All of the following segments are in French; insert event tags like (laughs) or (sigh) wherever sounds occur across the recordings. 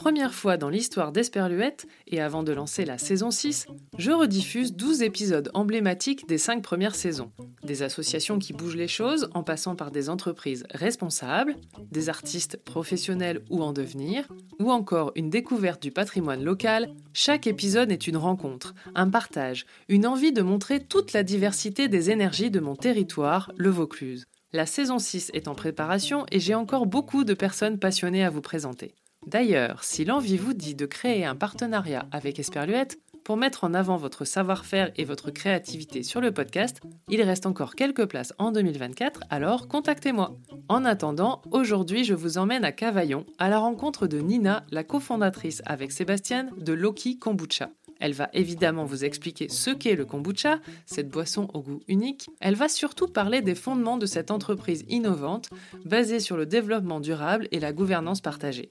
première fois dans l'histoire d'Esperluette, et avant de lancer la saison 6, je rediffuse 12 épisodes emblématiques des 5 premières saisons. Des associations qui bougent les choses en passant par des entreprises responsables, des artistes professionnels ou en devenir, ou encore une découverte du patrimoine local, chaque épisode est une rencontre, un partage, une envie de montrer toute la diversité des énergies de mon territoire, le Vaucluse. La saison 6 est en préparation et j'ai encore beaucoup de personnes passionnées à vous présenter. D'ailleurs, si l'envie vous dit de créer un partenariat avec Esperluette pour mettre en avant votre savoir-faire et votre créativité sur le podcast, il reste encore quelques places en 2024, alors contactez-moi. En attendant, aujourd'hui je vous emmène à Cavaillon à la rencontre de Nina, la cofondatrice avec Sébastien de Loki Kombucha. Elle va évidemment vous expliquer ce qu'est le kombucha, cette boisson au goût unique. Elle va surtout parler des fondements de cette entreprise innovante, basée sur le développement durable et la gouvernance partagée.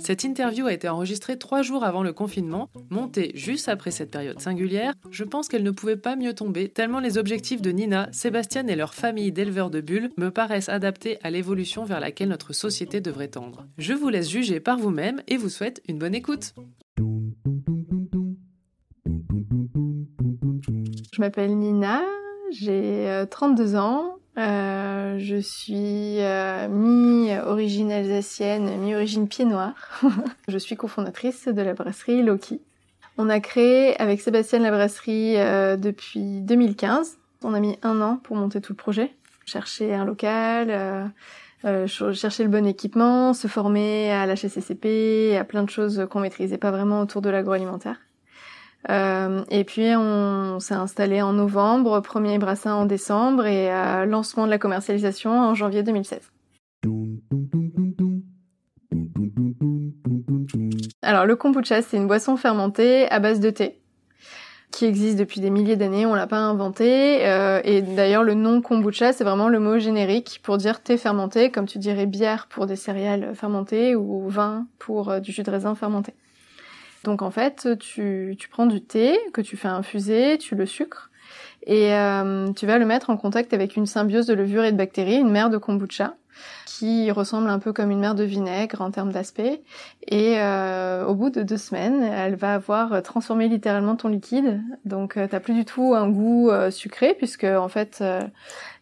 Cette interview a été enregistrée trois jours avant le confinement, montée juste après cette période singulière. Je pense qu'elle ne pouvait pas mieux tomber, tellement les objectifs de Nina, Sébastien et leur famille d'éleveurs de bulles me paraissent adaptés à l'évolution vers laquelle notre société devrait tendre. Je vous laisse juger par vous-même et vous souhaite une bonne écoute. Je m'appelle Nina, j'ai 32 euh, ans. Euh, je suis euh, mi-origine alsacienne, mi-origine pied noir. (laughs) je suis cofondatrice de la brasserie Loki. On a créé avec Sébastien la brasserie depuis 2015. On a mis un an pour monter tout le projet. Chercher un local, chercher le bon équipement, se former à l'HSCCP, à plein de choses qu'on maîtrisait pas vraiment autour de l'agroalimentaire. Euh, et puis on, s'est installé en novembre, premier brassin en décembre et euh, lancement de la commercialisation en janvier 2016. Alors le kombucha, c'est une boisson fermentée à base de thé qui existe depuis des milliers d'années, on l'a pas inventé. Euh, et d'ailleurs, le nom kombucha, c'est vraiment le mot générique pour dire thé fermenté, comme tu dirais bière pour des céréales fermentées ou vin pour du jus de raisin fermenté. Donc en fait, tu, tu prends du thé que tu fais infuser, tu le sucres et euh, tu vas le mettre en contact avec une symbiose de levure et de bactéries, une mère de kombucha qui ressemble un peu comme une mère de vinaigre en termes d'aspect. Et euh, au bout de deux semaines, elle va avoir transformé littéralement ton liquide. Donc euh, t'as plus du tout un goût euh, sucré puisque en fait euh,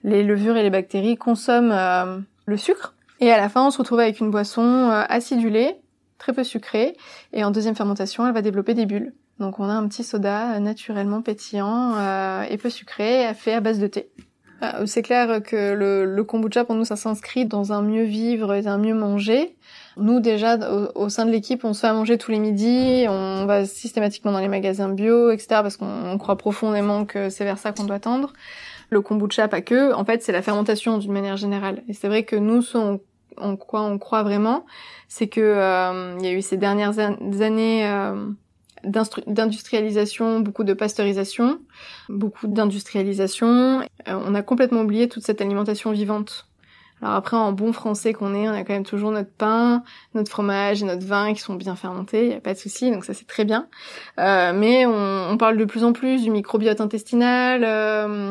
les levures et les bactéries consomment le sucre. Et à la fin, on se retrouve avec une boisson acidulée très peu sucrée. Et en deuxième fermentation, elle va développer des bulles. Donc on a un petit soda naturellement pétillant euh, et peu sucré, fait à base de thé. Euh, c'est clair que le, le, kombucha pour nous ça s'inscrit dans un mieux vivre et un mieux manger. Nous déjà au, sein de l'équipe on se fait à manger tous les midis, on va systématiquement dans les magasins bio, etc. parce qu'on croit profondément que c'est vers ça qu'on doit tendre. Le kombucha pas que, en fait c'est la fermentation d'une manière générale. Et c'est vrai que nous on en quoi on croit vraiment, c'est que euh, il y a eu ces dernières années euh, d'industrialisation, beaucoup de pasteurisation, beaucoup d'industrialisation. Euh, on a complètement oublié toute cette alimentation vivante. Alors après, en bon français qu'on est, on a quand même toujours notre pain, notre fromage et notre vin qui sont bien fermentés, il n'y a pas de souci, donc ça c'est très bien. mais on, parle de plus en plus du microbiote intestinal.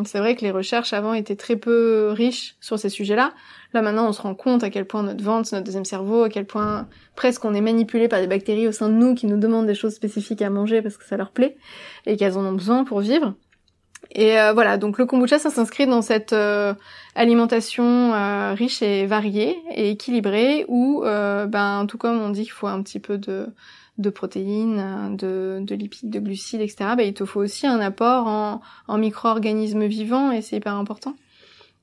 c'est vrai que les recherches avant étaient très peu riches sur ces sujets-là. Là maintenant, on se rend compte à quel point notre ventre, notre deuxième cerveau, à quel point presque on est manipulé par des bactéries au sein de nous qui nous demandent des choses spécifiques à manger parce que ça leur plaît et qu'elles en ont besoin pour vivre. Et euh, voilà, donc le kombucha, ça s'inscrit dans cette euh, alimentation euh, riche et variée et équilibrée où, ben, tout comme on dit qu'il faut un petit peu de, de protéines, de, de lipides, de glucides, etc., ben, il te faut aussi un apport en, en micro-organismes vivants et c'est hyper important.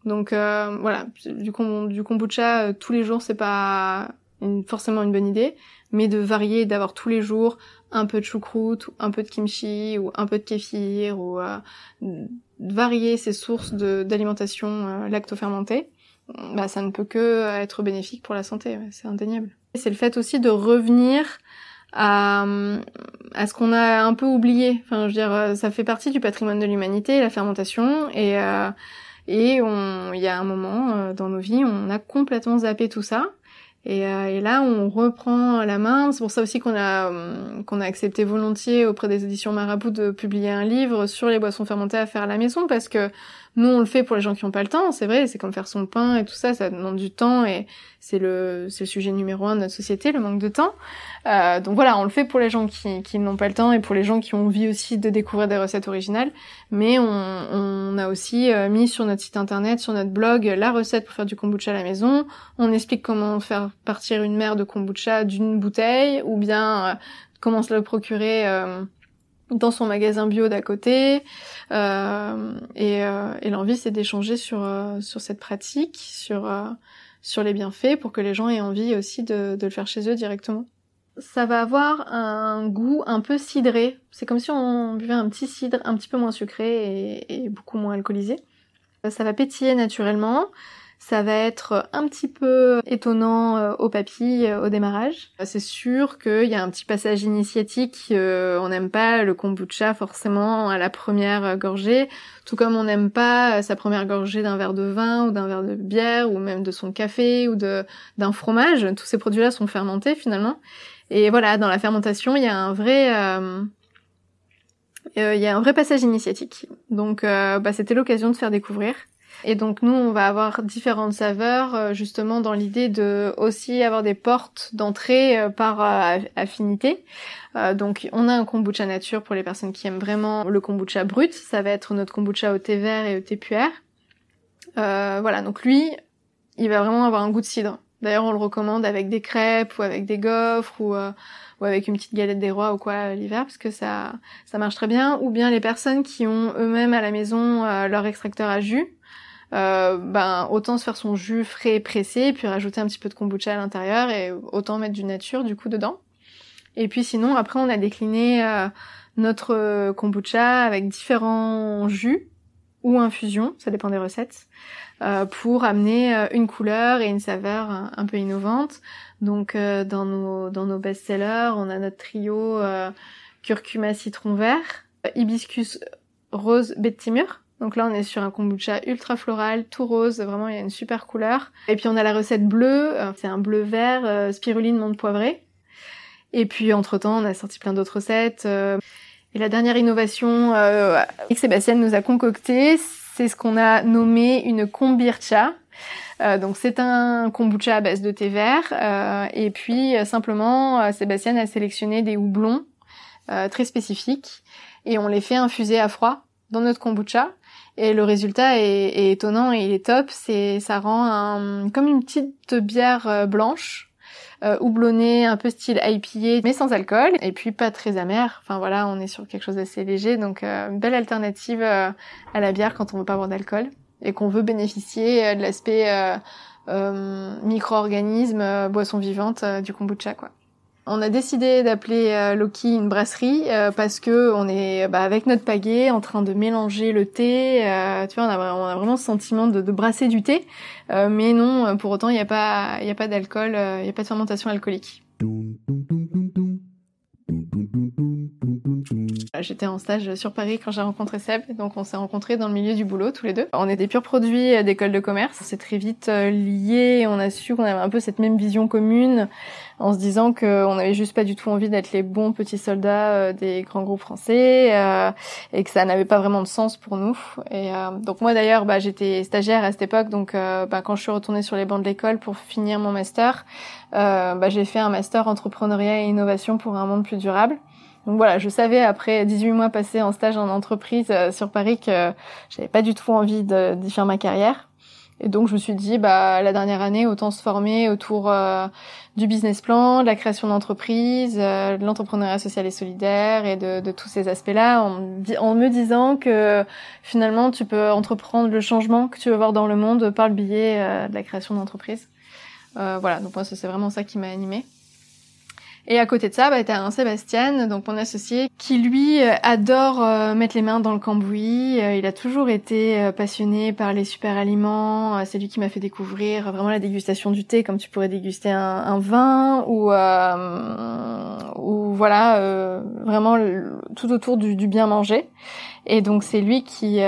Donc euh, voilà, du, kombucha euh, tous les jours, c'est pas forcément une bonne idée, mais de varier, d'avoir tous les jours un peu de choucroute, ou un peu de kimchi, ou un peu de kéfir, ou euh, varier ses sources d'alimentation euh, lacto-fermentée, bah, ça ne peut que être bénéfique pour la santé, c'est indéniable. C'est le fait aussi de revenir à, ce qu'on a un peu oublié. Enfin, je veux dire, ça fait partie du patrimoine de l'humanité, la fermentation, et et il y a un moment euh, dans nos vies, on a complètement zappé tout ça. Et, euh, et, là, on reprend la main. C'est pour ça aussi qu'on a euh, qu'on a accepté volontiers auprès des éditions Marabout de publier un livre sur les boissons fermentées à faire à la maison, parce que Nous, on le fait pour les gens qui n'ont pas le temps, c'est vrai, c'est comme faire son pain et tout ça, ça demande du temps et c'est le, sujet numéro un de notre société, le manque de temps. Euh, donc voilà, on le fait pour les gens qui, n'ont pas le temps et pour les gens qui ont envie aussi de découvrir des recettes originales. Mais on, a aussi euh, mis sur notre site internet, sur notre blog, la recette pour faire du kombucha à la maison. On explique comment faire partir une mer de kombucha d'une bouteille ou bien euh, comment se le procurer dans son magasin bio d'à côté. Euh, et, euh, et l'envie, c'est d'échanger sur euh, sur cette pratique, sur euh, sur les bienfaits, pour que les gens aient envie aussi de, de le faire chez eux directement. Ça va avoir un goût un peu cidré. C'est comme si on buvait un petit cidre un petit peu moins sucré et, et beaucoup moins alcoolisé. Ça va pétiller naturellement. Ça va être un petit peu étonnant euh, au papilles euh, au démarrage. C'est sûr qu'il y a un petit passage initiatique. Euh, on n'aime pas le kombucha forcément à la première gorgée, tout comme on n'aime pas sa première gorgée d'un verre de vin ou d'un verre de bière ou même de son café ou de d'un fromage. Tous ces produits-là sont fermentés finalement. Et voilà, dans la fermentation, il y a un vrai il y a un vrai passage initiatique. Donc bah, c'était l'occasion de faire découvrir. Et donc nous, on va avoir différentes saveurs, euh, justement dans l'idée de aussi avoir des portes d'entrée euh, par euh, affinité. donc on a un kombucha nature pour les personnes qui aiment vraiment le kombucha brut. Ça va être notre kombucha au thé vert et au thé puer. voilà, donc lui, il va vraiment avoir un goût de cidre. D'ailleurs, on le recommande avec des crêpes ou avec des gaufres ou, ou avec une petite galette des rois ou quoi l'hiver parce que ça ça marche très bien. Ou bien les personnes qui ont eux-mêmes à la maison leur extracteur à jus. Euh, ben autant se faire son jus frais pressé, puis rajouter un petit peu de kombucha à l'intérieur et autant mettre du nature du coup dedans. Et puis sinon après on a décliné euh, notre kombucha avec différents jus ou infusions, ça dépend des recettes, euh, pour amener une couleur et une saveur un, peu innovante. Donc dans nos dans nos best-sellers, on a notre trio curcuma citron vert, hibiscus rose timur donc là, on est sur un kombucha ultra floral, tout rose, vraiment il y a une super couleur. Et puis on a la recette bleue, euh, c'est un bleu vert, euh, spiruline menthe poivrée. Et puis entre-temps, on a sorti plein d'autres recettes. Euh. et la dernière innovation que Sébastien nous a concocté, c'est ce qu'on a nommé une kombircha. donc c'est un kombucha à base de thé vert. et puis simplement, Sébastien a sélectionné des houblons très spécifiques et on les fait infuser à froid dans notre kombucha. Et le résultat est, étonnant et il est top. C'est, ça rend un, comme une petite bière euh, blanche, euh, houblonnée, un peu style IPA, mais sans alcool, et puis pas très amère. Enfin voilà, on est sur quelque chose d'assez léger, donc euh, belle alternative euh, à la bière quand on veut pas avoir d'alcool et qu'on veut bénéficier de l'aspect micro-organisme, boisson vivante du kombucha, quoi. On a décidé d'appeler euh, Loki une brasserie euh, parce que on est bah, avec notre pagaie en train de mélanger le thé. Euh, tu vois, on a, on a, vraiment ce sentiment de, de brasser du thé, mais non, pour autant, il n'y a pas, il a pas d'alcool, il n'y a pas de fermentation alcoolique. J'étais en stage sur Paris quand j'ai rencontré Seb, donc on s'est rencontrés dans le milieu du boulot tous les deux. On est des purs produits d'école de commerce, on s'est très vite liés, on a su qu'on avait un peu cette même vision commune en se disant qu'on n'avait juste pas du tout envie d'être les bons petits soldats euh, des grands groupes français euh, et que ça n'avait pas vraiment de sens pour nous. Et euh, donc moi d'ailleurs, bah, j'étais stagiaire à cette époque, donc bah, quand je suis retournée sur les bancs de l'école pour finir mon master, bah, j'ai fait un master entrepreneuriat et innovation pour un monde plus durable. Donc voilà, je savais après 18 mois passés en stage en entreprise sur Paris que j'avais pas du tout envie d'y faire ma carrière. Et donc je me suis dit, bah la dernière année, autant se former autour euh, du business plan, de la création d'entreprise, euh, de l'entrepreneuriat social et solidaire et de, de tous ces aspects-là, en, me disant que finalement tu peux entreprendre le changement que tu veux voir dans le monde par le biais euh, de la création d'entreprise. voilà, donc moi c'est vraiment ça qui m'a animée. Et à côté de ça, bah, t'as un Sébastien, donc mon associé, qui lui euh, adore euh, mettre les mains dans le cambouis. Euh, il a toujours été passionné par les super aliments. c'est lui qui m'a fait découvrir vraiment la dégustation du thé, comme tu pourrais déguster un, vin, ou, ou voilà, vraiment tout autour du, du, bien manger. Et donc c'est lui qui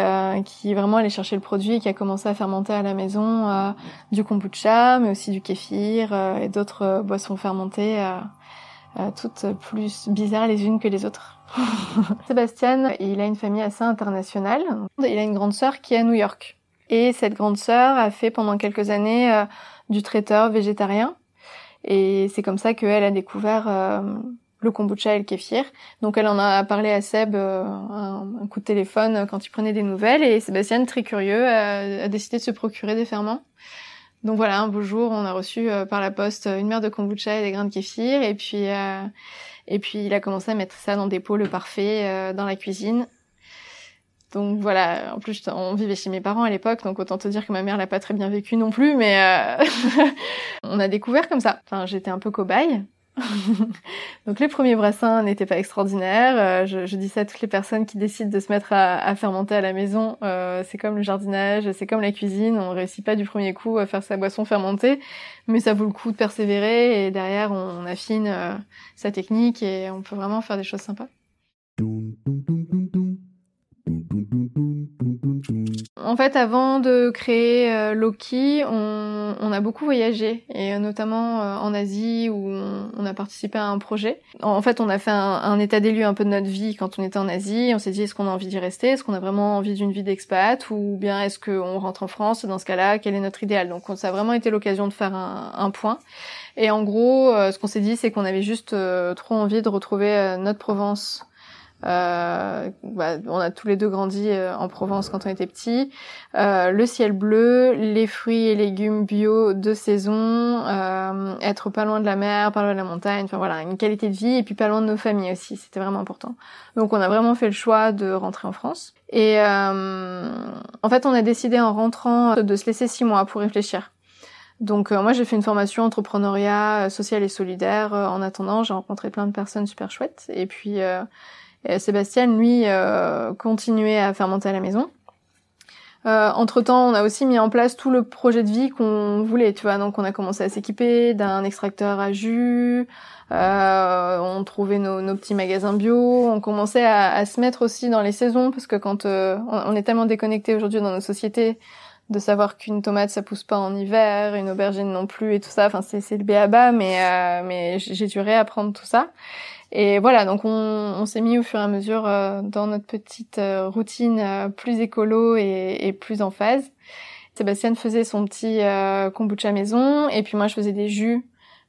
qui vraiment allé chercher le produit et qui a commencé à fermenter à la maison du kombucha, mais aussi du kéfir et d'autres boissons fermentées. Toutes plus bizarres les unes que les autres. (laughs) Sébastien, il a une famille assez internationale. Il a une grande sœur qui est à New York. Et cette grande sœur a fait pendant quelques années du traiteur végétarien. Et c'est comme ça qu'elle a découvert le kombucha et le kéfir. Donc elle en a parlé à Seb euh, un, coup de téléphone quand il prenait des nouvelles et Sébastien, très curieux, a, décidé de se procurer des ferments. Donc voilà, un beau jour, on a reçu euh, par la poste une mer de kombucha et des grains de kéfir et puis euh, et puis il a commencé à mettre ça dans des pots le parfait dans la cuisine. Donc voilà, en plus on vivait chez mes parents à l'époque, donc autant te dire que ma mère l'a pas très bien vécu non plus, mais (laughs) on a découvert comme ça. Enfin, j'étais un peu cobaye, (laughs) Donc les premiers brassins n'étaient pas extraordinaires. Euh, je, dis ça à toutes les personnes qui décident de se mettre à, fermenter à la maison. Euh, c'est comme le jardinage, c'est comme la cuisine. On réussit pas du premier coup à faire sa boisson fermentée, mais ça vaut le coup de persévérer et derrière on, affine euh, sa technique et on peut vraiment faire des choses sympas. En fait, avant de créer euh, Loki, on, a beaucoup voyagé, et euh, notamment euh, en Asie où on, a participé à un projet. En fait, on a fait un, état des lieux un peu de notre vie quand on était en Asie. On s'est dit est-ce qu'on a envie d'y rester, est-ce qu'on a vraiment envie d'une vie d'expat, ou bien est-ce qu'on rentre en France? Dans ce cas-là, quel est notre idéal? Donc, ça a vraiment été l'occasion de faire un, un, point. Et en gros, ce qu'on s'est dit, c'est qu'on avait juste trop envie de retrouver notre Provence euh, bah, on a tous les deux grandi euh, en Provence quand on était petits. Euh, le ciel bleu, les fruits et légumes bio de saison, euh, être pas loin de la mer, pas loin de la montagne, enfin voilà, une qualité de vie et puis pas loin de nos familles aussi, c'était vraiment important. Donc on a vraiment fait le choix de rentrer en France. Et en fait, on a décidé en rentrant de se laisser six mois pour réfléchir. Donc moi j'ai fait une formation entrepreneuriat social et solidaire. en attendant, j'ai rencontré plein de personnes super chouettes. Et puis Sébastien, lui, euh, continuait à fermenter à la maison. Euh, entre temps, on a aussi mis en place tout le projet de vie qu'on voulait, tu vois. Donc, on a commencé à s'équiper d'un extracteur à jus. Euh, on trouvait nos, petits magasins bio. On commençait à, se mettre aussi dans les saisons parce que quand euh, on, est tellement déconnecté aujourd'hui dans nos sociétés de savoir qu'une tomate ça pousse pas en hiver, une aubergine non plus et tout ça. Enfin, c'est le béaba, mais mais j'ai dû réapprendre tout ça. Et voilà, donc on, on s'est mis au fur et à mesure euh, dans notre petite euh, routine euh, plus écolo et, et, plus en phase. Sébastien faisait son petit kombucha maison et puis moi je faisais des jus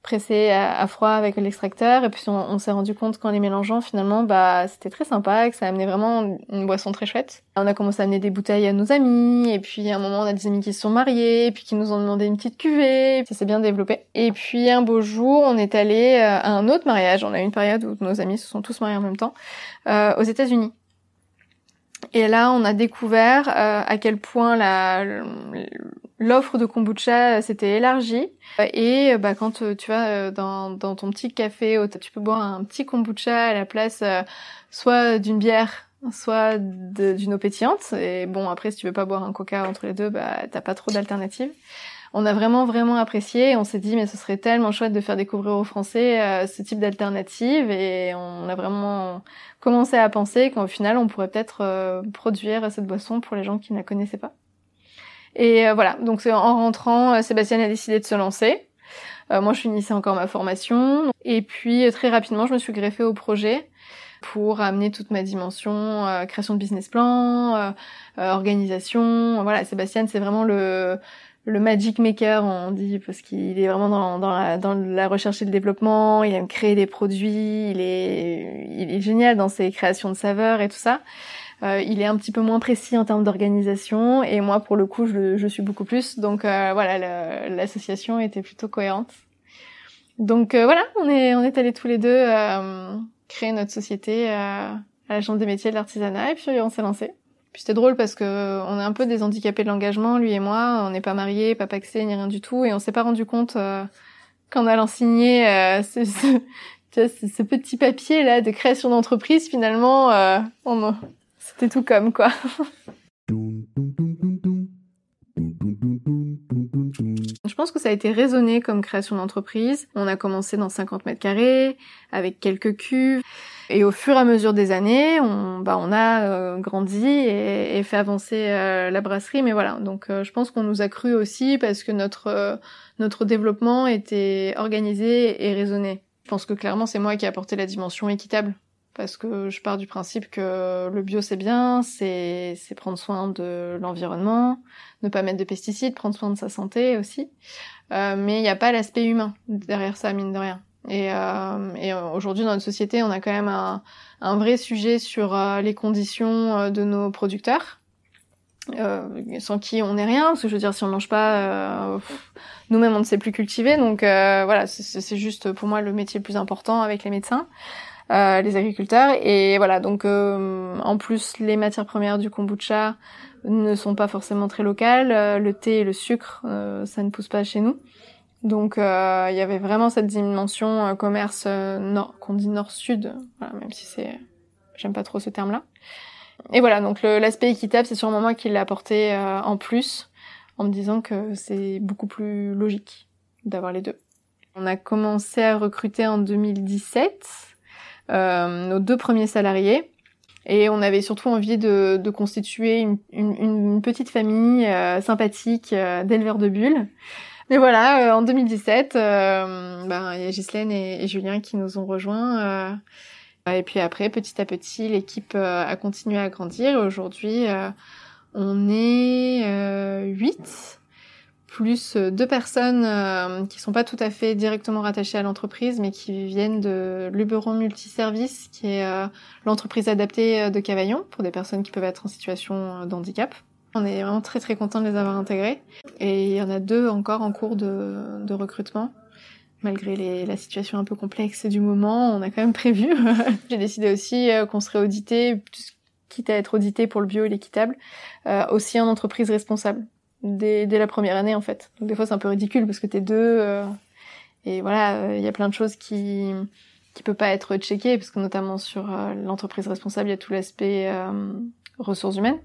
pressé à, froid avec l'extracteur et puis on, s'est rendu compte qu'en les mélangeant finalement bah c'était très sympa que ça amenait vraiment une boisson très chouette. On a commencé à amener des bouteilles à nos amis et puis à un moment on a des amis qui se sont mariés et puis qui nous ont demandé une petite cuvée, ça s'est bien développé. Et puis un beau jour on est allé euh, à un autre mariage, on a eu une période où nos amis se sont tous mariés en même temps euh, aux États-Unis. Et là, on a découvert euh, à quel point la, l'offre de kombucha s'était élargie. Et euh, bah, quand euh, tu vas dans, dans ton petit café, tu peux boire un petit kombucha à la place soit d'une bière, soit d'une eau pétillante. Et bon, après, si tu veux pas boire un coca entre les deux, bah t'as pas trop d'alternatives on a vraiment vraiment apprécié. On s'est dit mais ce serait tellement chouette de faire découvrir aux Français euh, ce type d'alternative et on a vraiment commencé à penser qu'au final on pourrait peut-être euh, produire cette boisson pour les gens qui ne la connaissaient pas. Et euh, voilà, donc en rentrant, Sébastien a décidé de se lancer. moi je finissais encore ma formation et puis très rapidement je me suis greffée au projet pour amener toute ma dimension création de business plan, organisation. Voilà, Sébastien c'est vraiment le le magic maker, on dit, parce qu'il est vraiment dans, dans, la, dans la recherche et le développement, il aime créer des produits, il est, il est génial dans ses créations de saveurs et tout ça. Euh, il est un petit peu moins précis en termes d'organisation et moi pour le coup je, je suis beaucoup plus. Donc euh, voilà l'association était plutôt cohérente. Donc euh, voilà on est on est allés tous les deux euh, créer notre société à la chambre des métiers de l'artisanat. Et puis on s'est lancé. Puis c'était drôle parce que on est un peu des handicapés de l'engagement, lui et moi. On n'est pas mariés, pas paxés, ni rien du tout, et on s'est pas rendu compte euh, qu'en allant signer euh, (laughs) ce, ce, petit papier là de création d'entreprise, finalement, euh, c'était tout comme quoi. (laughs) Je pense que ça a été raisonné comme création d'entreprise. On a commencé dans 50 mètres carrés, avec quelques cuves. Et au fur et à mesure des années, on, bah, on a euh, grandi et, fait avancer euh, la brasserie. Mais voilà, donc euh, je pense qu'on nous a cru aussi parce que notre notre développement était organisé et raisonné. Je pense que clairement c'est moi qui ai apporté la dimension équitable parce que je pars du principe que le bio c'est bien, c'est prendre soin de l'environnement, ne pas mettre de pesticides, prendre soin de sa santé aussi. Euh, mais il n'y a pas l'aspect humain derrière ça mine de rien. Et, euh, et aujourd'hui dans notre société, on a quand même un, un vrai sujet sur euh, les conditions euh, de nos producteurs. Euh, sans qui on n'est rien, parce que je veux dire, si on mange pas, euh, nous-mêmes on ne sait plus cultiver, donc euh, voilà, c'est juste pour moi le métier le plus important avec les médecins. Euh, les agriculteurs. Et voilà, donc euh, en plus les matières premières du kombucha ne sont pas forcément très locales. Euh, le thé et le sucre, ça ne pousse pas chez nous. Donc il y avait vraiment cette dimension commerce nord, qu'on dit nord-sud, voilà, même si c'est, j'aime pas trop ce terme-là. Et voilà, donc l'aspect équitable, c'est sûrement moi qui l'ai apporté en plus, en me disant que c'est beaucoup plus logique d'avoir les deux. On a commencé à recruter en 2017 euh, nos deux premiers salariés. Et on avait surtout envie de, de constituer une, une, une, petite famille euh, sympathique euh, d'éleveurs de bulles. Mais voilà, en 2017, ben, il y a Ghislaine et, Julien qui nous ont rejoints. et puis après, petit à petit, l'équipe a continué à grandir. Aujourd'hui, on est huit plus euh, deux personnes euh, qui sont pas tout à fait directement rattachées à l'entreprise, mais qui viennent de Luberon Multiservice, qui est euh, l'entreprise adaptée de Cavaillon pour des personnes qui peuvent être en situation d'handicap. On est vraiment très très content de les avoir intégrés. Et il y en a deux encore en cours de, de recrutement. Malgré les, la situation un peu complexe du moment, on a quand même prévu. (laughs) J'ai décidé aussi qu'on serait audité, quitte à être audité pour le bio et l'équitable, aussi en entreprise responsable dès, dès la première année en fait. Donc des fois c'est un peu ridicule parce que t'es deux euh, et voilà, il y a plein de choses qui qui peut pas être checkées parce que notamment sur euh, l'entreprise responsable, il y a tout l'aspect euh, ressources humaines.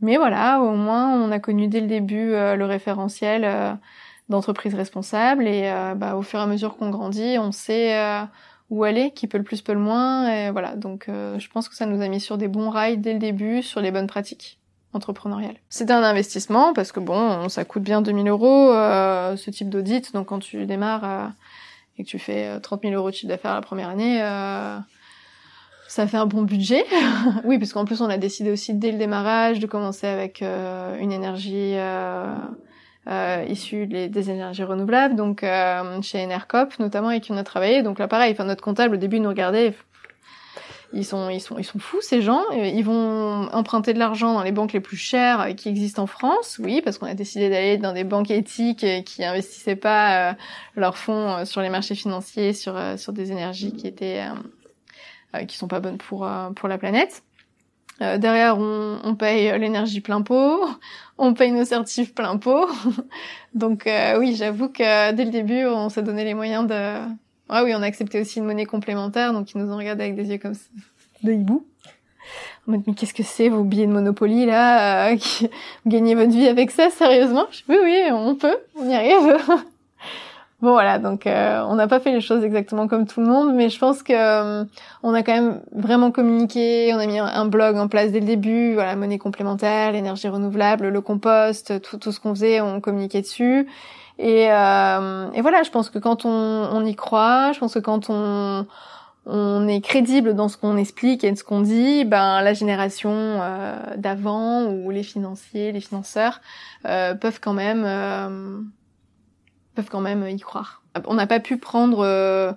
Mais voilà, au moins on a connu dès le début le référentiel d'entreprise responsable et bah, au fur et à mesure qu'on grandit, on sait où aller, qui peut le plus, peut le moins. Et voilà, donc je pense que ça nous a mis sur des bons rails dès le début, sur les bonnes pratiques entrepreneurial. C'était un investissement parce que bon, ça coûte bien 2000 euros euh, ce type d'audit. Donc quand tu démarres euh, et que tu fais 30 euh, 000 euros de chiffre d'affaires la première année, euh, ça fait un bon budget. (laughs) oui, parce qu'en plus on a décidé aussi dès le démarrage de commencer avec euh, une énergie issue des, énergies renouvelables. Donc chez Enercop notamment avec qui on a travaillé. Donc là pareil, enfin notre comptable au début nous regardait ils sont, ils sont, ils sont fous ces gens. Ils vont emprunter de l'argent dans les banques les plus chères qui existent en France, oui, parce qu'on a décidé d'aller dans des banques éthiques qui investissaient pas euh, leurs fonds euh, sur les marchés financiers, sur euh, sur des énergies qui étaient qui sont pas bonnes pour pour la planète. derrière, on, on paye l'énergie plein pot, (laughs) on paye nos certifs plein pot. (laughs) Donc oui, j'avoue que dès le début, on s'est donné les moyens de ah oui, on a accepté aussi une monnaie complémentaire, donc ils nous ont regardé avec des yeux comme ça, (laughs) de hibou. En mode, mais qu'est-ce que c'est, vos billets de Monopoly, là euh, (laughs) Vous gagnez votre vie avec ça, sérieusement? Oui, oui, on peut, on y arrive. (laughs) bon, voilà, donc euh, on n'a pas fait les choses exactement comme tout le monde, mais je pense que euh, on a quand même vraiment communiqué, on a mis un blog en place dès le début, voilà, monnaie complémentaire, l'énergie renouvelable, le compost, tout, tout ce qu'on faisait, on communiquait dessus. Et, euh, et voilà, je pense que quand on, on, y croit, je pense que quand on, on est crédible dans ce qu'on explique et de ce qu'on dit, ben la génération euh, d'avant ou les financiers, les financeurs euh, peuvent quand même euh, peuvent quand même y croire. On n'a pas pu prendre euh,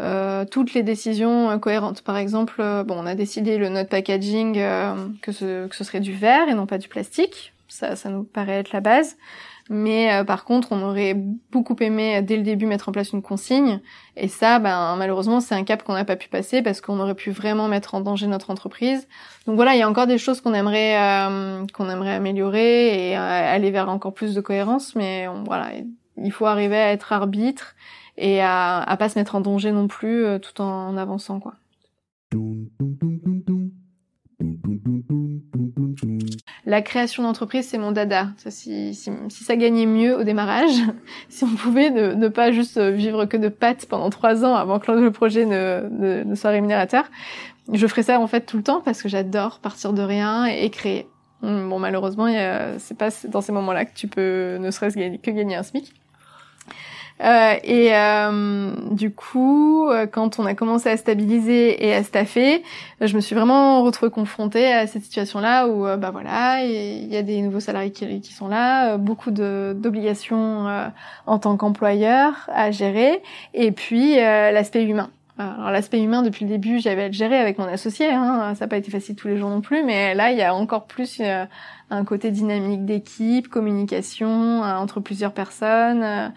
euh, toutes les décisions cohérentes. Par exemple, bon, on a décidé le note packaging que ce, que ce serait du verre et non pas du plastique. Ça, ça nous paraît être la base. Mais euh, par contre, on aurait beaucoup aimé euh, dès le début mettre en place une consigne. Et ça, ben, malheureusement, c'est un cap qu'on n'a pas pu passer parce qu'on aurait pu vraiment mettre en danger notre entreprise. Donc voilà, il y a encore des choses qu'on aimerait euh, qu'on aimerait améliorer et aller vers encore plus de cohérence. Mais voilà, il faut arriver à être arbitre et à, à pas se mettre en danger non plus tout en avançant quoi. La création d'entreprise, c'est mon dada. si, ça gagnait mieux au démarrage, (laughs) si on pouvait ne, pas juste vivre que de pâtes pendant trois ans avant que le projet ne, ne, soit rémunérateur, je ferais ça en fait tout le temps parce que j'adore partir de rien et, créer. Bon, malheureusement, c'est pas dans ces moments-là que tu peux ne serait-ce que gagner un SMIC. Euh, et euh, du coup, euh, quand on a commencé à stabiliser et à staffer, je me suis vraiment retrouvée confrontée à cette situation-là où, bah voilà, il y a des nouveaux salariés qui, sont là, beaucoup d'obligations en tant qu'employeur à gérer, et puis l'aspect humain. Alors l'aspect humain depuis le début, j'avais à le gérer avec mon associé. Hein. Ça n'a pas été facile tous les jours non plus, mais là il y a encore plus un côté dynamique d'équipe, communication entre plusieurs personnes. Euh,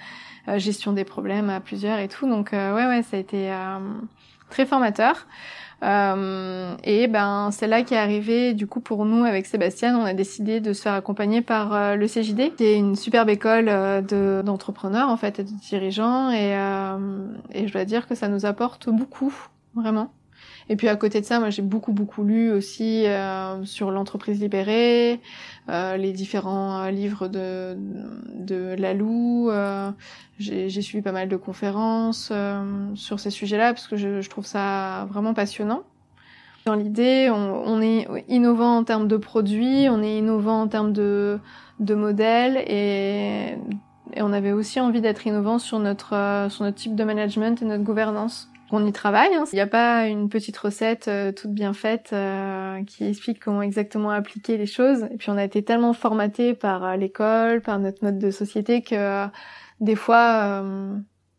gestion des problèmes à plusieurs et tout. Donc euh, ouais ouais, ça a été euh, très formateur. Euh, et ben c'est là qu'est arrivé du coup pour nous avec Sébastien, on a décidé de se faire accompagner par le CJD, qui est une superbe école de d'entrepreneurs en fait et de dirigeants et, et je dois dire que ça nous apporte beaucoup vraiment. Et puis à côté de ça, moi j'ai beaucoup beaucoup lu aussi euh, sur l'entreprise libérée, euh, les différents euh, livres de de Lalou. J'ai suivi pas mal de conférences sur ces sujets-là parce que je, je, trouve ça vraiment passionnant. Dans l'idée, on, on, est innovant en termes de produits, on est innovant en termes de de modèles et et on avait aussi envie d'être innovant sur notre sur notre type de management et notre gouvernance. On y travaille. Hein. Il n'y a pas une petite recette euh, toute bien faite euh, qui explique comment exactement appliquer les choses. Et puis on a été tellement formaté par euh, l'école, par notre mode de société que des fois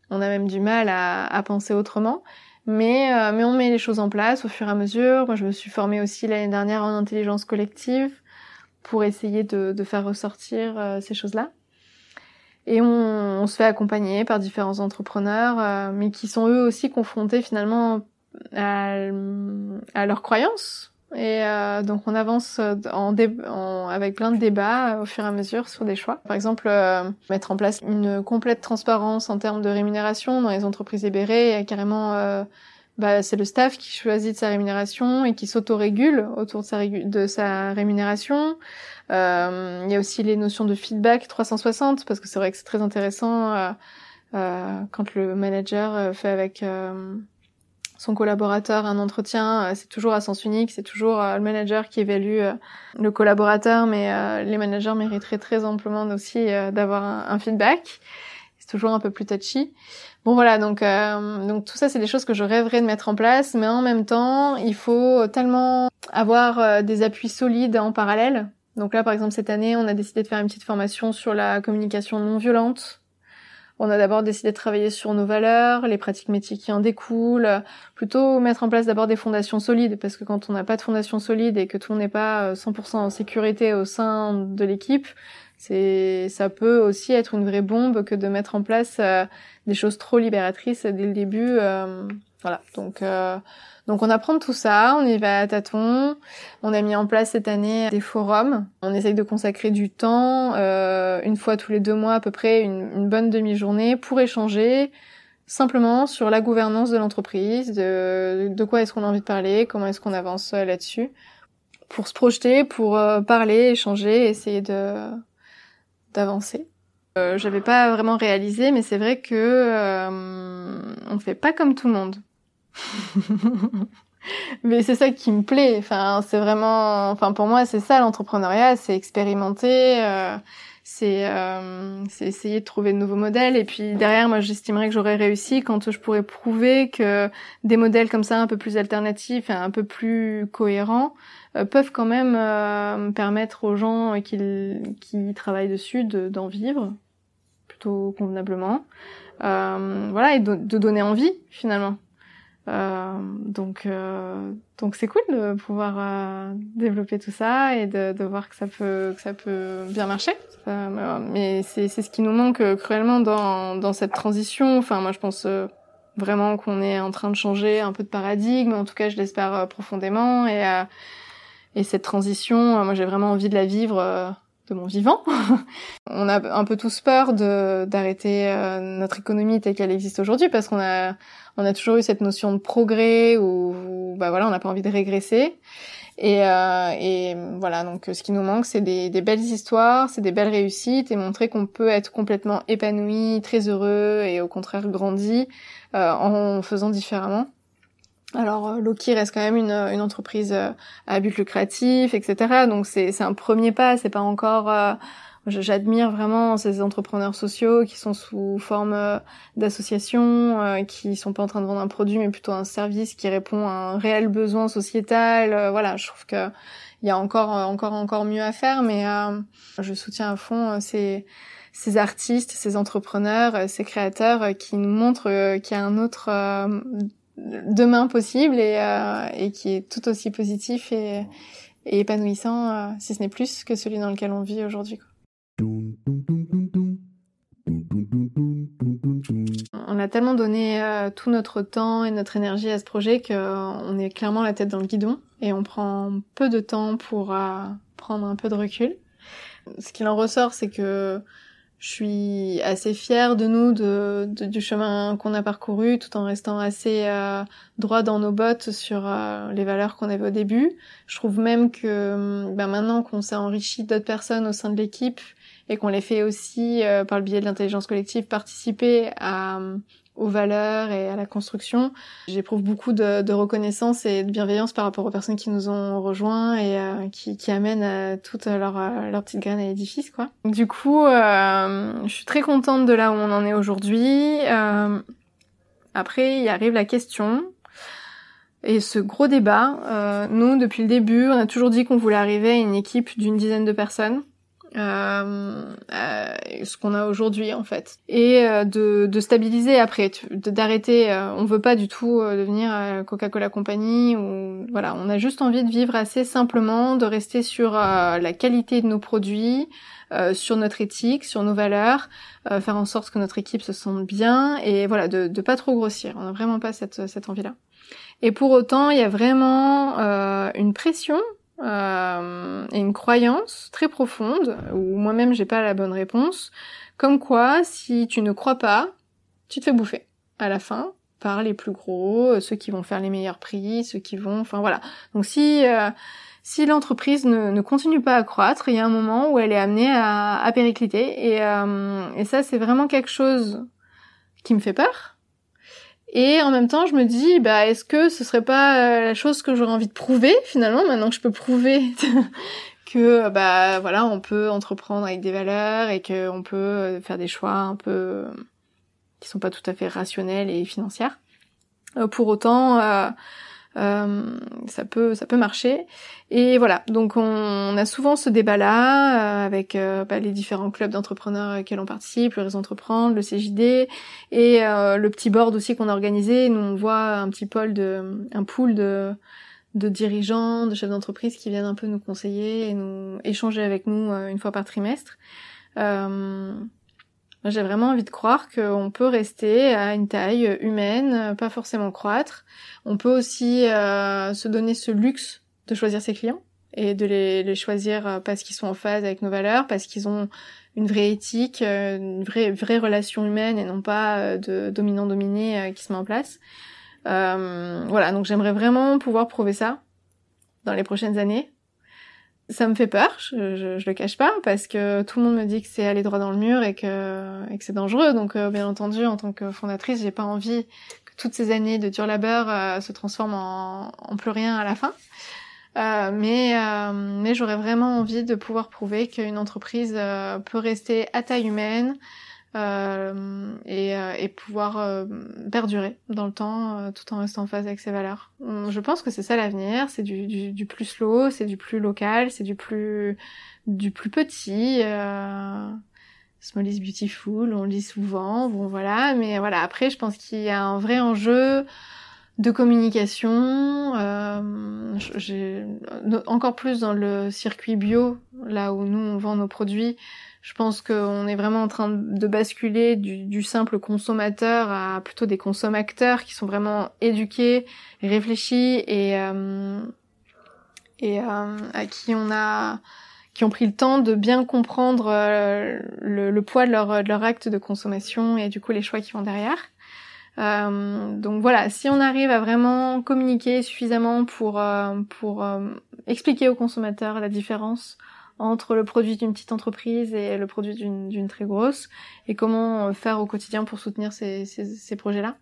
on a même du mal à, à penser autrement. Mais, mais on met les choses en place au fur et à mesure. Moi, je me suis formée aussi l'année dernière en intelligence collective pour essayer de, de faire ressortir ces choses-là. Et on, on, se fait accompagner par différents entrepreneurs, euh, mais qui sont eux aussi confrontés finalement à, à leurs croyances. Et euh, donc on avance en, en, avec plein de débats euh, au fur et à mesure sur des choix. Par exemple, mettre en place une complète transparence en termes de rémunération dans les entreprises libérées, et carrément bah, c'est le staff qui choisit de sa rémunération et qui s'autorégule autour de sa, rémunération. Euh, il y a aussi les notions de feedback 360 parce que c'est vrai que c'est très intéressant euh, euh, quand le manager euh, fait avec euh, son collaborateur un entretien, c'est toujours à sens unique, c'est toujours le manager qui évalue le collaborateur, mais les managers mériteraient très amplement aussi d'avoir un, feedback. C'est toujours un peu plus touchy. Bon voilà, donc donc tout ça c'est des choses que je rêverais de mettre en place, mais en même temps il faut tellement avoir des appuis solides en parallèle donc là, par exemple, cette année, on a décidé de faire une petite formation sur la communication non violente. On a d'abord décidé de travailler sur nos valeurs, les pratiques métiers qui en découlent, plutôt mettre en place d'abord des fondations solides, parce que quand on n'a pas de fondations solides et que tout n'est pas 100% en sécurité au sein de l'équipe, c'est, ça peut aussi être une vraie bombe que de mettre en place euh, des choses trop libératrices dès le début. Euh, voilà, donc euh, donc on apprend tout ça, on y va à tâtons. On a mis en place cette année des forums. On essaye de consacrer du temps, euh, une fois tous les deux mois à peu près, une, bonne demi-journée pour échanger simplement sur la gouvernance de l'entreprise, de, de quoi est-ce qu'on a envie de parler, comment est-ce qu'on avance là-dessus, pour se projeter, pour euh, parler, échanger, essayer de d'avancer. Euh, J'avais pas vraiment réalisé, mais c'est vrai que euh, on fait pas comme tout le monde. (laughs) Mais c'est ça qui me plaît. Enfin, c'est vraiment, enfin pour moi, c'est ça l'entrepreneuriat, c'est expérimenter, euh, c'est euh, essayer de trouver de nouveaux modèles. Et puis derrière, moi, j'estimerais que j'aurais réussi quand je pourrais prouver que des modèles comme ça, un peu plus alternatifs, et un peu plus cohérents, euh, peuvent quand même euh, permettre aux gens qui qui travaillent dessus d'en vivre plutôt convenablement. voilà, et de donner envie finalement. Euh, donc euh, donc c'est cool de pouvoir euh, développer tout ça et de, de, voir que ça peut que ça peut bien marcher. mais c'est c'est ce qui nous manque cruellement dans dans cette transition. Enfin moi je pense vraiment qu'on est en train de changer un peu de paradigme. En tout cas je l'espère profondément et et cette transition, moi j'ai vraiment envie de la vivre de mon vivant. (laughs) on a un peu tous peur de d'arrêter notre économie telle qu'elle existe aujourd'hui parce qu'on a on a toujours eu cette notion de progrès où, bah voilà, on n'a pas envie de régresser. Et, euh, et voilà, donc ce qui nous manque, c'est des, des, belles histoires, c'est des belles réussites et montrer qu'on peut être complètement épanoui, très heureux et au contraire grandi euh, en faisant différemment. Alors euh, Loki reste quand même une, une entreprise euh, à but lucratif, etc. Donc c'est un premier pas, c'est pas encore J'admire vraiment ces entrepreneurs sociaux qui sont sous forme euh, d'associations, euh, qui sont pas en train de vendre un produit mais plutôt un service qui répond à un réel besoin sociétal. Euh, voilà, je trouve que il y a encore encore encore mieux à faire, mais je soutiens à fond ces ces artistes, ces entrepreneurs, ces créateurs qui nous montrent qu'il y a un autre demain possible et, et qui est tout aussi positif et, et épanouissant, si ce n'est plus que celui dans lequel on vit aujourd'hui. On a tellement donné euh, tout notre temps et notre énergie à ce projet qu'on euh, est clairement la tête dans le guidon et on prend peu de temps pour euh, prendre un peu de recul. Ce qu'il en ressort, c'est que je suis assez fière de nous, de, du chemin qu'on a parcouru, tout en restant assez droit dans nos bottes sur les valeurs qu'on avait au début. Je trouve même que ben maintenant qu'on s'est enrichi d'autres personnes au sein de l'équipe, et qu'on les fait aussi, euh, par le biais de l'intelligence collective, participer à, euh, aux valeurs et à la construction. J'éprouve beaucoup de, de, reconnaissance et de bienveillance par rapport aux personnes qui nous ont rejoints et euh, qui, qui, amènent toutes leurs leur petites graines à l'édifice, quoi. Du coup, je suis très contente de là où on en est aujourd'hui. après, il arrive la question. Et ce gros débat, nous, depuis le début, on a toujours dit qu'on voulait arriver à une équipe d'une dizaine de personnes euh, euh, ce qu'on a aujourd'hui en fait. Et euh, de, de, stabiliser après d'arrêter euh, on veut pas du tout devenir Coca-Cola compagnie ou voilà on a juste envie de vivre assez simplement de rester sur la qualité de nos produits sur notre éthique sur nos valeurs faire en sorte que notre équipe se sente bien et voilà de, de pas trop grossir. On a vraiment pas cette, cette envie là et pour autant il y a vraiment une pression euh, et une croyance très profonde où moi-même j'ai pas la bonne réponse, comme quoi si tu ne crois pas, tu te fais bouffer à la fin par les plus gros, euh, ceux qui vont faire les meilleurs prix, ceux qui vont, enfin voilà. Donc si euh, si l'entreprise ne, ne, continue pas à croître, il y a un moment où elle est amenée à, à péricliter et, euh, et ça c'est vraiment quelque chose qui me fait peur et en même temps, je me dis, bah, est-ce que ce serait pas euh, la chose que j'aurais envie de prouver finalement, maintenant que je peux prouver (laughs) que, bah, voilà, on peut entreprendre avec des valeurs et qu'on peut euh, faire des choix un peu qui sont pas tout à fait rationnels et financiers. Euh, pour autant, euh, ça peut ça peut marcher. Et voilà. Donc on, a souvent ce débat là euh, avec euh, bah, les différents clubs d'entrepreneurs auxquels on participe le réseau entreprendre le CJD et le petit board aussi qu'on a organisé. Nous on voit un petit pôle de un pool de de dirigeants, de chefs d'entreprise qui viennent un peu nous conseiller et nous échanger avec nous une fois par trimestre. Euh, j'ai vraiment envie de croire qu'on peut rester à une taille humaine, pas forcément croître. On peut aussi euh, se donner ce luxe de choisir ses clients et de les, choisir parce qu'ils sont en phase avec nos valeurs, parce qu'ils ont une vraie éthique, euh, une vraie, vraie relation humaine et non pas euh, de dominant-dominé qui se met en place. voilà, donc j'aimerais vraiment pouvoir prouver ça dans les prochaines années ça me fait peur, je, je, le cache pas, parce que tout le monde me dit que c'est aller droit dans le mur et que, et que c'est dangereux. Donc, euh, bien entendu, en tant que fondatrice, j'ai pas envie que toutes ces années de dur labeur euh, se transforment en, en, plus rien à la fin. Euh, mais mais j'aurais vraiment envie de pouvoir prouver qu'une entreprise peut rester à taille humaine, euh, et, euh, et, pouvoir euh, perdurer dans le temps tout en restant en phase avec ses valeurs. Je pense que c'est ça l'avenir, c'est du, du, du, plus slow, c'est du plus local, c'est du plus du plus petit. Small is beautiful, on le dit souvent, bon voilà, mais voilà, après je pense qu'il y a un vrai enjeu de communication, euh, j'ai encore plus dans le circuit bio, là où nous on vend nos produits, je pense qu'on est vraiment en train de basculer du, simple consommateur à plutôt des consommateurs qui sont vraiment éduqués, réfléchis et euh, et euh, à qui on a qui ont pris le temps de bien comprendre euh, le, poids de leur, de leur acte de consommation et du coup les choix qui vont derrière. donc voilà, si on arrive à vraiment communiquer suffisamment pour pour expliquer aux consommateurs la différence entre le produit d'une petite entreprise et le produit d'une très grosse et comment faire au quotidien pour soutenir ces, ces, ces projets-là.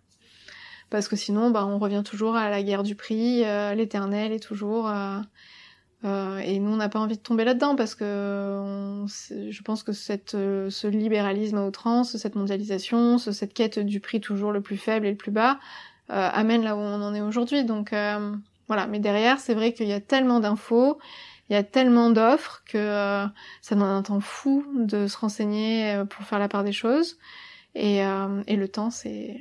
Parce que sinon, bah, on revient toujours à la guerre du prix, euh, l'éternel est toujours euh, Euh, et nous, on n'a pas envie de tomber là-dedans parce que je pense que cette, euh, ce libéralisme à outrance, cette mondialisation, cette quête du prix toujours le plus faible et le plus bas, euh, amène là où on en est aujourd'hui. Donc voilà, mais derrière, c'est vrai qu'il y a tellement d'infos, il y a tellement d'offres que ça demande un temps fou de se renseigner pour faire la part des choses. Et, et le temps, c'est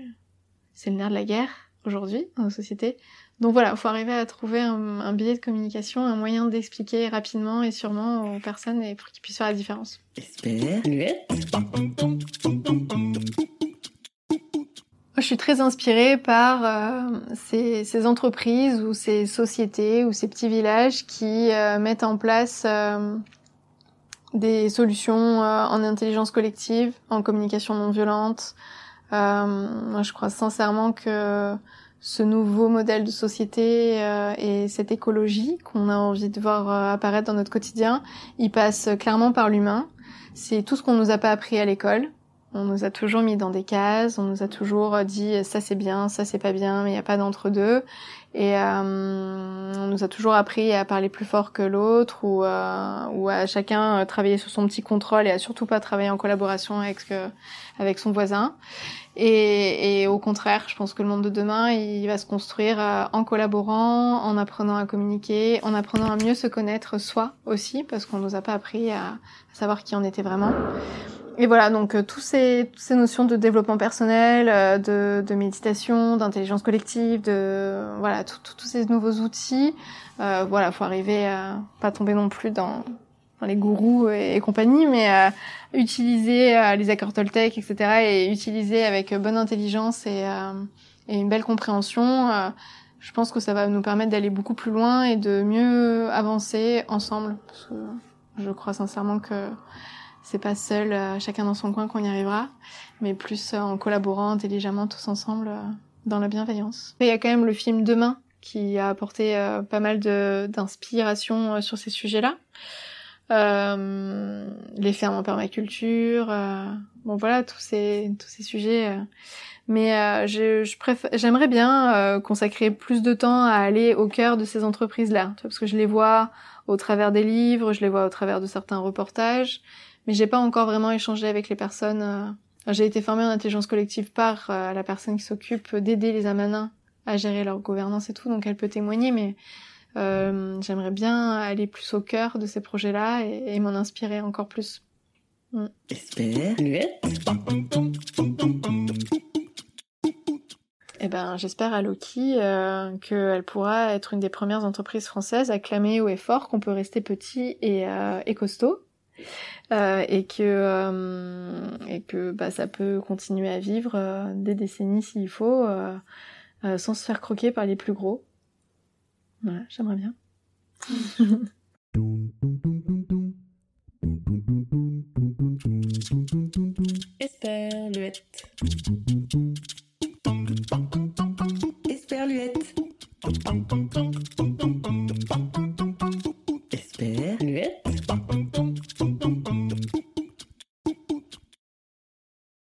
c'est le nerf de la guerre aujourd'hui dans nos sociétés. Donc voilà, il faut arriver à trouver un, un, billet de communication, un moyen d'expliquer rapidement et sûrement aux personnes et pour qu'ils puissent faire la différence. Je suis très inspirée par euh, ces, ces, entreprises ou ces sociétés ou ces petits villages qui euh, mettent en place euh, des solutions en intelligence collective, en communication non violente. moi, je crois sincèrement que ce nouveau modèle de société et cette écologie qu'on a envie de voir apparaître dans notre quotidien, il passe clairement par l'humain. C'est tout ce qu'on nous a pas appris à l'école. On nous a toujours mis dans des cases, on nous a toujours dit ça c'est bien, ça c'est pas bien, mais il n'y a pas d'entre-deux. Et euh, on nous a toujours appris à parler plus fort que l'autre ou, euh, ou à chacun travailler sur son petit contrôle et à surtout pas travailler en collaboration avec, avec son voisin. Et, et, au contraire, je pense que le monde de demain, il va se construire euh, en collaborant, en apprenant à communiquer, en apprenant à mieux se connaître soi aussi, parce qu'on nous a pas appris à, à savoir qui on était vraiment. Et voilà, donc euh, tous ces, toutes ces notions de développement personnel, euh, de, de, méditation, d'intelligence collective, de voilà, tous ces nouveaux outils. Euh, voilà, faut arriver à pas tomber non plus dans les gourous et, compagnie, mais euh, utiliser euh, les accords Toltec, etc., et utiliser avec bonne intelligence et, euh, et une belle compréhension, je pense que ça va nous permettre d'aller beaucoup plus loin et de mieux avancer ensemble. Parce que je crois sincèrement que c'est pas seul, chacun dans son coin qu'on y arrivera, mais plus en collaborant intelligemment tous ensemble dans la bienveillance. Il y a quand même le film Demain qui a apporté pas mal d'inspiration sur ces sujets-là euh, les fermes en permaculture, euh, bon voilà tous ces tous ces sujets. Euh. Mais euh, j'aimerais bien euh, consacrer plus de temps à aller au cœur de ces entreprises-là, parce que je les vois au travers des livres, je les vois au travers de certains reportages, mais j'ai pas encore vraiment échangé avec les personnes. J'ai été formée en intelligence collective par la personne qui s'occupe d'aider les amanins à gérer leur gouvernance et tout, donc elle peut témoigner, mais euh, j'aimerais bien aller plus au cœur de ces projets-là et, m'en inspirer encore plus. Mm. Eh ben, j'espère à Loki euh, qu'elle pourra être une des premières entreprises françaises à clamer haut et fort qu'on peut rester petit et, euh, et costaud. Euh, et que euh, et que bah, ça peut continuer à vivre euh, des décennies s'il faut sans se faire croquer par les plus gros. Voilà, j'aimerais bien. (laughs) Esperluette.